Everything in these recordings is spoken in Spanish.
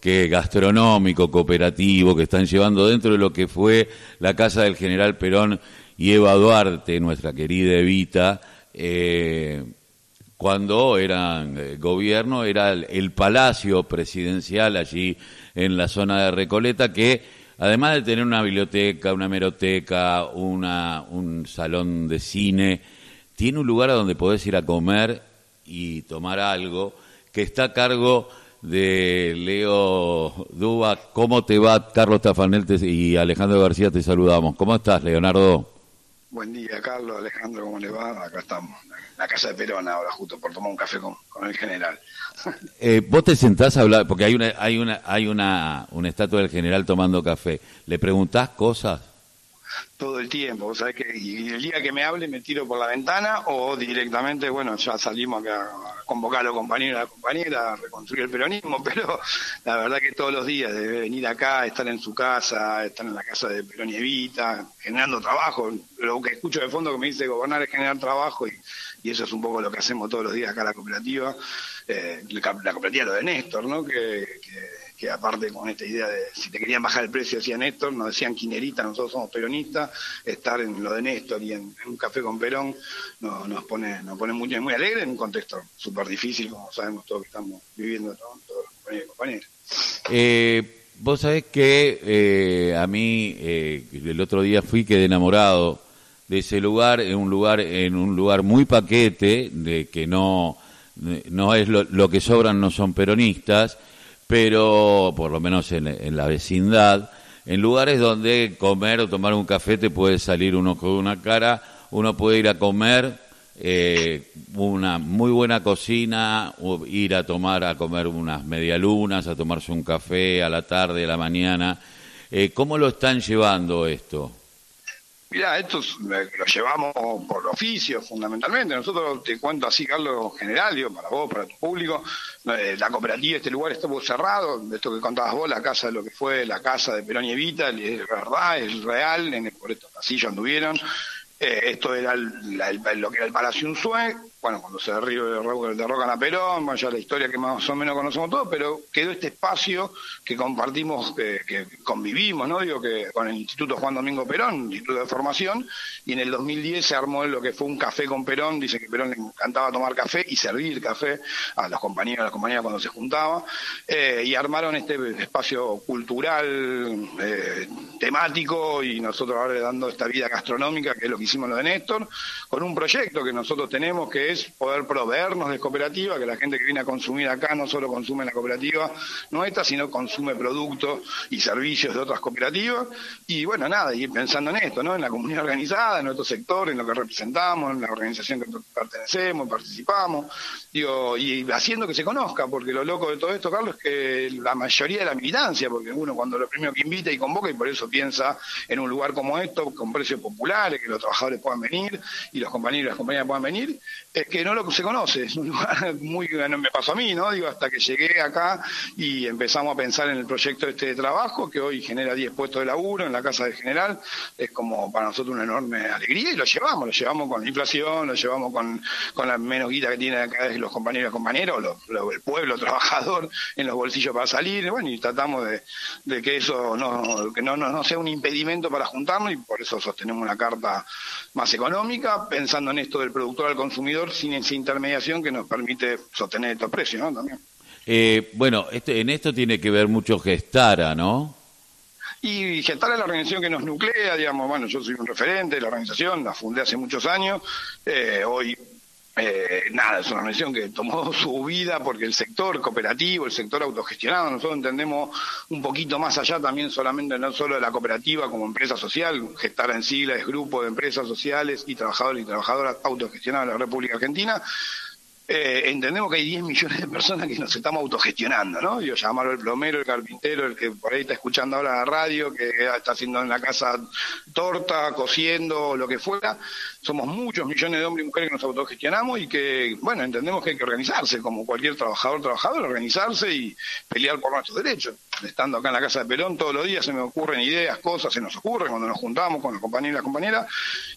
que gastronómico, cooperativo, que están llevando dentro de lo que fue la casa del general Perón y Eva Duarte, nuestra querida Evita, eh, cuando eran eh, gobierno, era el, palacio presidencial allí en la zona de Recoleta, que además de tener una biblioteca, una meroteca, una, un salón de cine, tiene un lugar a donde podés ir a comer y tomar algo, que está a cargo de Leo Duba. ¿Cómo te va, Carlos Tafanel y Alejandro García? Te saludamos. ¿Cómo estás, Leonardo? Buen día, Carlos, Alejandro, ¿cómo le va? Acá estamos, en la casa de Perón ahora, justo por tomar un café con, el general. Eh, vos te sentás a hablar, porque hay una, hay una, hay una, una estatua del general tomando café. ¿Le preguntás cosas? Todo el tiempo. O sea, que y el día que me hable me tiro por la ventana o directamente, bueno, ya salimos a convocar a los compañeros y a la compañera a reconstruir el peronismo, pero la verdad que todos los días debe venir acá, estar en su casa, estar en la casa de Perón y Evita, generando trabajo. Lo que escucho de fondo que me dice gobernar es generar trabajo y, y eso es un poco lo que hacemos todos los días acá en la cooperativa, eh, la cooperativa lo de Néstor, ¿no? que que aparte con esta idea de si te querían bajar el precio, decía Néstor, nos decían quinerita, nosotros somos peronistas, estar en lo de Néstor y en, un café con Perón nos pone nos pone muy, muy alegre en un contexto súper difícil, como sabemos todos que estamos viviendo todos los compañeros y compañeras. Eh, vos sabés que eh, a mí eh, el otro día fui quedé enamorado de ese lugar, en un lugar, en un lugar muy paquete, de que no, no es lo que sobran no son peronistas, pero por lo menos en, la vecindad, en lugares donde comer o tomar un café te puede salir uno con una cara, uno puede ir a comer eh, una muy buena cocina, o ir a tomar a comer unas medialunas, a tomarse un café a la tarde, a la mañana. Eh, ¿Cómo lo están llevando esto? Mira, esto lo llevamos por oficio, fundamentalmente. Nosotros, te cuento así, Carlos, general, digo, para vos, para tu público, eh, la cooperativa, este lugar estuvo cerrado, esto que contabas vos, la casa de lo que fue la casa de Perón y Evita, es verdad, es real, en, por estos pasillos anduvieron. Eh, esto era lo que era el Palacio Unzué, bueno, cuando se derrocan a Perón, bueno, ya la historia que más o menos conocemos todos, pero quedó este espacio que compartimos, que, convivimos, ¿no? Digo que con el Instituto Juan Domingo Perón, Instituto de Formación, y en el 2010 se armó lo que fue un café con Perón, dice que Perón le encantaba tomar café y servir café a los compañeros, a las compañeras cuando se juntaba, eh, y armaron este espacio cultural, eh, temático, y nosotros ahora dando esta vida gastronómica, que es lo que hicimos lo de Néstor, con un proyecto que nosotros tenemos que es poder proveernos de cooperativa, que la gente que viene a consumir acá no solo consume en la cooperativa nuestra, sino consume productos y servicios de otras cooperativas. Y bueno, nada, ir pensando en esto, ¿no? En la comunidad organizada, en nuestro sector, en lo que representamos, en la organización que pertenecemos, participamos, digo, y haciendo que se conozca, porque lo loco de todo esto, Carlos, es que la mayoría de la militancia, porque uno cuando lo primero que invita y convoca, y por eso piensa en un lugar como esto, con precios populares, que los trabajadores puedan venir y los compañeros y las compañeras puedan venir, es que no lo se conoce, es un lugar muy, no me pasó a mí, ¿no? Digo, hasta que llegué acá y empezamos a pensar en el proyecto este de trabajo, que hoy genera 10 puestos de laburo en la Casa del General, es como para nosotros una enorme alegría y lo llevamos, lo llevamos con la inflación, lo llevamos con, con la menos guita que tienen acá los compañeros y compañeras, el pueblo trabajador en los bolsillos para salir, bueno, y tratamos de, que eso no, que no, no sea un impedimento para juntarnos y por eso sostenemos una carta más económica, pensando en esto del productor al consumidor sin esa intermediación que nos permite sostener estos precios, ¿no? También. Eh, bueno, este, en esto tiene que ver mucho Gestara, ¿no? Y Gestara es la organización que nos nuclea, digamos, bueno, yo soy un referente de la organización, la fundé hace muchos años, eh, hoy eh, nada, es una organización que tomó su vida porque el sector cooperativo, el sector autogestionado, nosotros entendemos un poquito más allá también solamente no solo de la cooperativa como empresa social, gestar en sigla es grupo de empresas sociales y trabajadores y trabajadoras autogestionadas de la República Argentina, eh, entendemos que hay 10 millones de personas que nos estamos autogestionando, ¿no? Yo llamarlo el plomero, el carpintero, el que por ahí está escuchando ahora la radio, que está haciendo en la casa torta, cociendo, lo que fuera. Somos muchos millones de hombres y mujeres que nos autogestionamos y que, bueno, entendemos que hay que organizarse, como cualquier trabajador, trabajador, organizarse y pelear por nuestros derechos. Estando acá en la Casa de Perón, todos los días se me ocurren ideas, cosas, se nos ocurren cuando nos juntamos con los compañeros y las compañeras,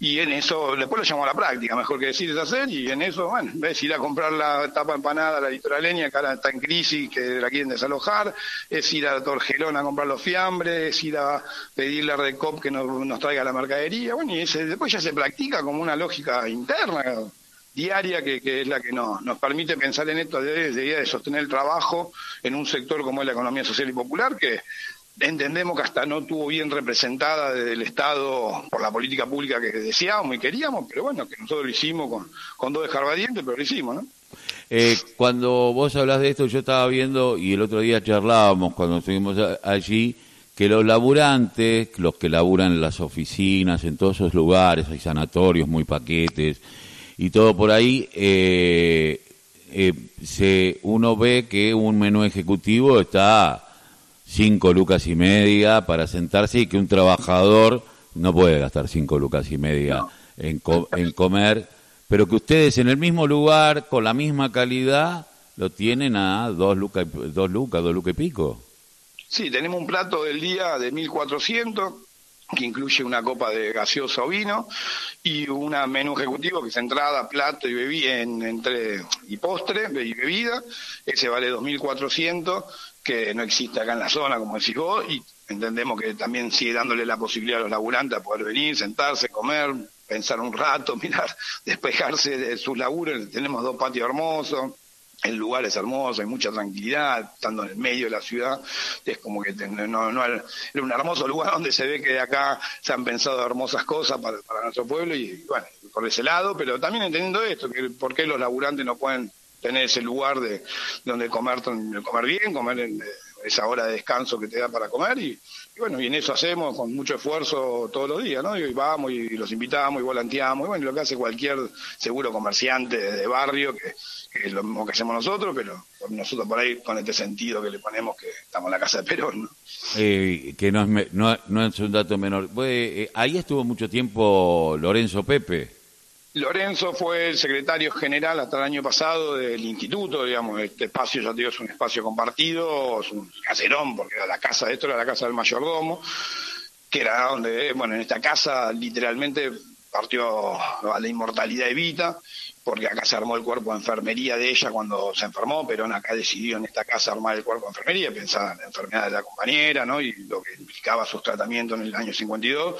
y en eso, después lo llamo a la práctica, mejor que decir es hacer, y en eso, bueno, ves ir a comprar la tapa empanada la litoraleña, que ahora está en crisis, que la quieren desalojar, es ir a Torgelón a comprar los fiambres, es ir a pedirle a Recop que nos, nos traiga la mercadería, bueno, y ese, después ya se practica como una lógica interna diaria que, es la que nos, nos permite pensar en esto de, de, de sostener el trabajo en un sector como es la economía social y popular, que entendemos que hasta no tuvo bien representada desde el Estado por la política pública que deseábamos y queríamos, pero bueno, que nosotros lo hicimos con, con dos escarbadientes, pero lo hicimos, ¿no? Eh, cuando vos hablas de esto, yo estaba viendo, y el otro día charlábamos cuando estuvimos allí, que los laburantes, los que laburan en las oficinas, en todos esos lugares, hay sanatorios, muy paquetes, y todo por ahí, eh, eh, se, uno ve que un menú ejecutivo está cinco lucas y media para sentarse y que un trabajador no puede gastar cinco lucas y media en, en comer, pero que ustedes en el mismo lugar, con la misma calidad, lo tienen a dos lucas, dos lucas, dos lucas y pico. Sí, tenemos un plato del día de 1400 que incluye una copa de gaseosa o vino y un menú ejecutivo que es entrada, plato y bebida en, entre y postre y bebida. Ese vale 2.400, que no existe acá en la zona, como decís vos, y entendemos que también sigue dándole la posibilidad a los laburantes a poder venir, sentarse, comer, pensar un rato, mirar, despejarse de sus laburos. Tenemos dos patios hermosos el lugar es hermoso, hay mucha tranquilidad, estando en el medio de la ciudad, es como que no, no, era un hermoso lugar donde se ve que de acá se han pensado hermosas cosas para, nuestro pueblo y bueno, por ese lado, pero también entendiendo esto, que por qué los laburantes no pueden tener ese lugar de donde comer, comer bien, comer en esa hora de descanso que te da para comer y, bueno, y en eso hacemos con mucho esfuerzo todos los días, ¿no? Y vamos y los invitamos y volanteamos, y bueno, lo que hace cualquier seguro comerciante de barrio que es lo mismo que hacemos nosotros, pero nosotros por ahí con este sentido que le ponemos que estamos en la casa de Perón. Eh, que no es, no, no, es un dato menor. Eh, ahí estuvo mucho tiempo Lorenzo Pepe. Lorenzo fue el secretario general hasta el año pasado del instituto, digamos, este espacio ya te digo es un espacio compartido, es un caserón, porque era la casa esto, era la casa del mayordomo, que era donde, bueno, en esta casa literalmente partió a la inmortalidad Evita, porque acá se armó el cuerpo de enfermería de ella cuando se enfermó, pero acá decidió en esta casa armar el cuerpo de enfermería, pensaba en la enfermedad de la compañera, ¿no? Y lo que implicaba sus tratamientos en el año 52.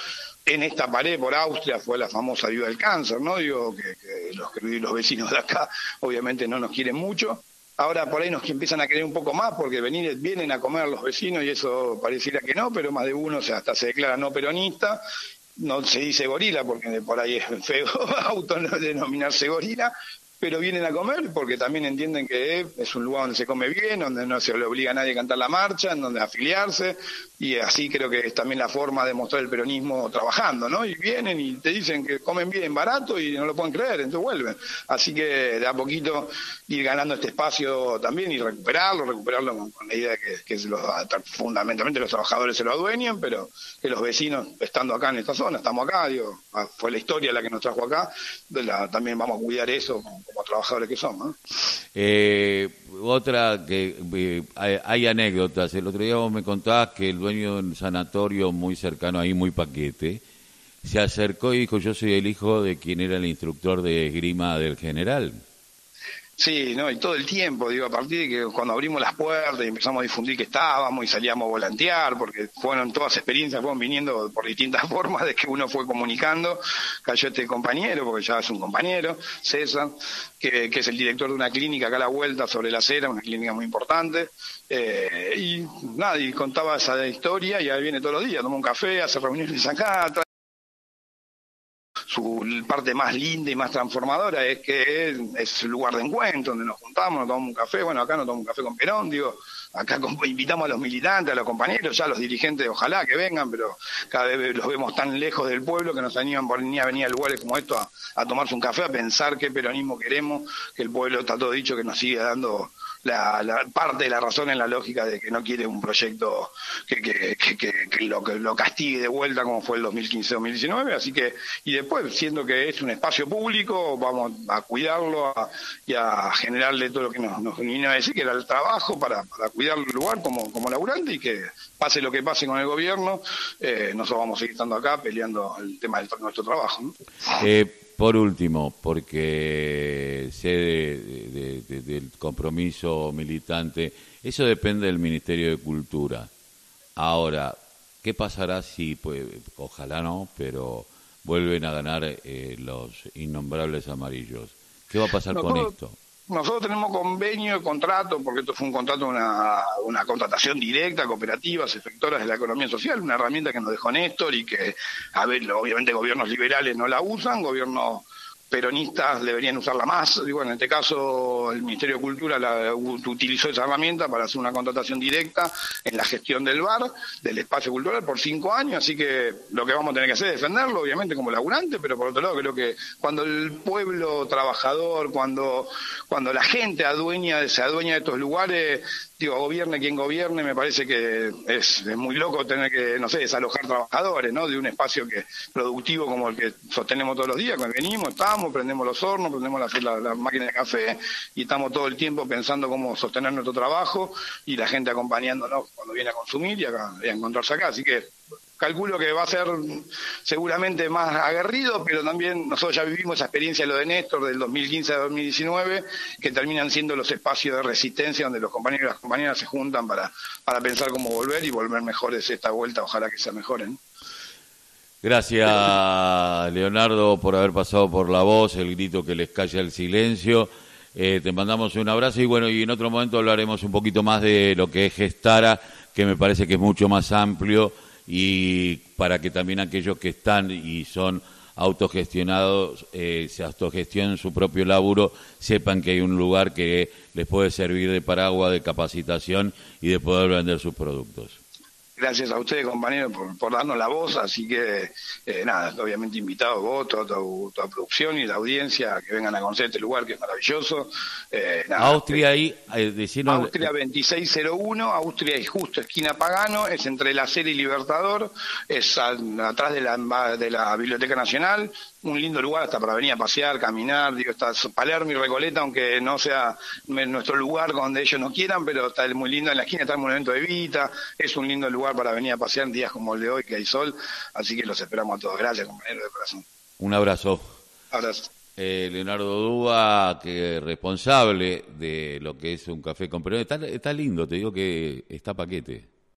En esta pared por Austria fue la famosa ayuda del cáncer, ¿no? Digo que, los, los vecinos de acá obviamente no nos quieren mucho. Ahora por ahí nos empiezan a querer un poco más porque venir, vienen a comer los vecinos y eso pareciera que no, pero más de uno hasta se declara no peronista no se dice gorila porque por ahí es feo denominarse gorila, pero vienen a comer porque también entienden que es un lugar donde se come bien, donde no se le obliga a nadie a cantar la marcha, en donde afiliarse, y así creo que es también la forma de mostrar el peronismo trabajando, ¿no? Y vienen y te dicen que comen bien barato y no lo pueden creer, entonces vuelven. Así que de a poquito ir ganando este espacio también y recuperarlo, recuperarlo con, la idea de que, que los, fundamentalmente los trabajadores se lo adueñen, pero que los vecinos, estando acá en esta zona, estamos acá, digo, fue la historia la que nos trajo acá, también vamos a cuidar eso como trabajadores que somos. Eh, otra que eh, hay, anécdotas. El otro día vos me contabas que el dueño de un sanatorio muy cercano ahí, muy paquete, se acercó y dijo: Yo soy el hijo de quien era el instructor de esgrima del general. Sí, no, y todo el tiempo, digo, a partir de que cuando abrimos las puertas y empezamos a difundir que estábamos y salíamos a volantear, porque fueron todas experiencias, fueron viniendo por distintas formas de que uno fue comunicando, cayó este compañero, porque ya es un compañero, César, que, es el director de una clínica acá a la vuelta sobre la acera, una clínica muy importante, eh, y nada, y contaba esa historia y ahí viene todos los días, toma un café, hace reuniones acá, parte más linda y más transformadora es que es, el lugar de encuentro donde nos juntamos, nos tomamos un café, bueno, acá nos tomamos un café con Perón, digo, acá invitamos a los militantes, a los compañeros, ya los dirigentes, ojalá que vengan, pero cada vez los vemos tan lejos del pueblo que nos animan por venir a venir a lugares como esto a, tomarse un café, a pensar qué peronismo queremos, que el pueblo está todo dicho que nos sigue dando la, parte de la razón en la lógica de que no quiere un proyecto que, que, que, lo, que lo castigue de vuelta como fue el 2015-2019. Así que, y después, siendo que es un espacio público, vamos a cuidarlo y a generarle todo lo que nos, nos vino a decir, que era el trabajo para, para cuidar el lugar como, como laburante y que pase lo que pase con el gobierno, eh, nosotros vamos a seguir estando acá peleando el tema de nuestro trabajo. Eh, por último, porque sé del compromiso militante, eso depende del Ministerio de Cultura. Ahora, ¿qué pasará si, pues, ojalá no, pero vuelven a ganar eh, los innombrables amarillos? ¿Qué va a pasar con esto? Nosotros tenemos convenio de contrato, porque esto fue un contrato, una, una contratación directa, cooperativas, efectoras de la economía social, una herramienta que nos dejó Néstor y que, a ver, obviamente gobiernos liberales no la usan, gobiernos peronistas deberían usarla más. Y bueno, en este caso el Ministerio de Cultura la, utilizó esa herramienta para hacer una contratación directa en la gestión del bar, del espacio cultural, por cinco años. Así que lo que vamos a tener que hacer es defenderlo, obviamente, como laburante, pero por otro lado creo que cuando el pueblo trabajador, cuando, cuando la gente adueña, se adueña de estos lugares, digo, gobierne quien gobierne, me parece que es, muy loco tener que, no sé, desalojar trabajadores, ¿no? De un espacio que productivo como el que sostenemos todos los días, cuando venimos, estamos, prendemos los hornos, prendemos la, la, máquina de café y estamos todo el tiempo pensando cómo sostener nuestro trabajo y la gente acompañándonos cuando viene a consumir y a, a encontrarse acá. Así que calculo que va a ser seguramente más aguerrido, pero también nosotros ya vivimos esa experiencia de lo de Néstor del 2015 a 2019, que terminan siendo los espacios de resistencia donde los compañeros y las compañeras se juntan para, para pensar cómo volver y volver mejores esta vuelta, ojalá que se mejoren. Gracias, Leonardo, por haber pasado por la voz, el grito que les calla el silencio. Eh, te mandamos un abrazo y bueno, y en otro momento hablaremos un poquito más de lo que es Gestara, que me parece que es mucho más amplio y para que también aquellos que están y son autogestionados, eh, se autogestionen su propio laburo, sepan que hay un lugar que les puede servir de paraguas de capacitación y de poder vender sus productos. Gracias a ustedes, compañeros, por, darnos la voz. Así que, eh, nada, obviamente invitados vos, toda tu, producción y la audiencia que vengan a conocer este lugar que es maravilloso. Eh, Austria ahí, eh, Austria 2601, Austria es justo, esquina Pagano, es entre la serie y Libertador, es atrás de la, de la Biblioteca Nacional, un lindo lugar hasta para venir a pasear, caminar, digo, está Palermo y Recoleta, aunque no sea nuestro lugar donde ellos no quieran, pero está muy lindo en la esquina, está el Monumento de Vita, es un lindo lugar para venir a pasear en días como el de hoy, que hay sol, así que los esperamos a todos. Gracias, compañeros de corazón. Un abrazo. Abrazo. Eh, Leonardo Dúa, que es responsable de lo que es un café con Perón. Está, está lindo, te digo que está paquete.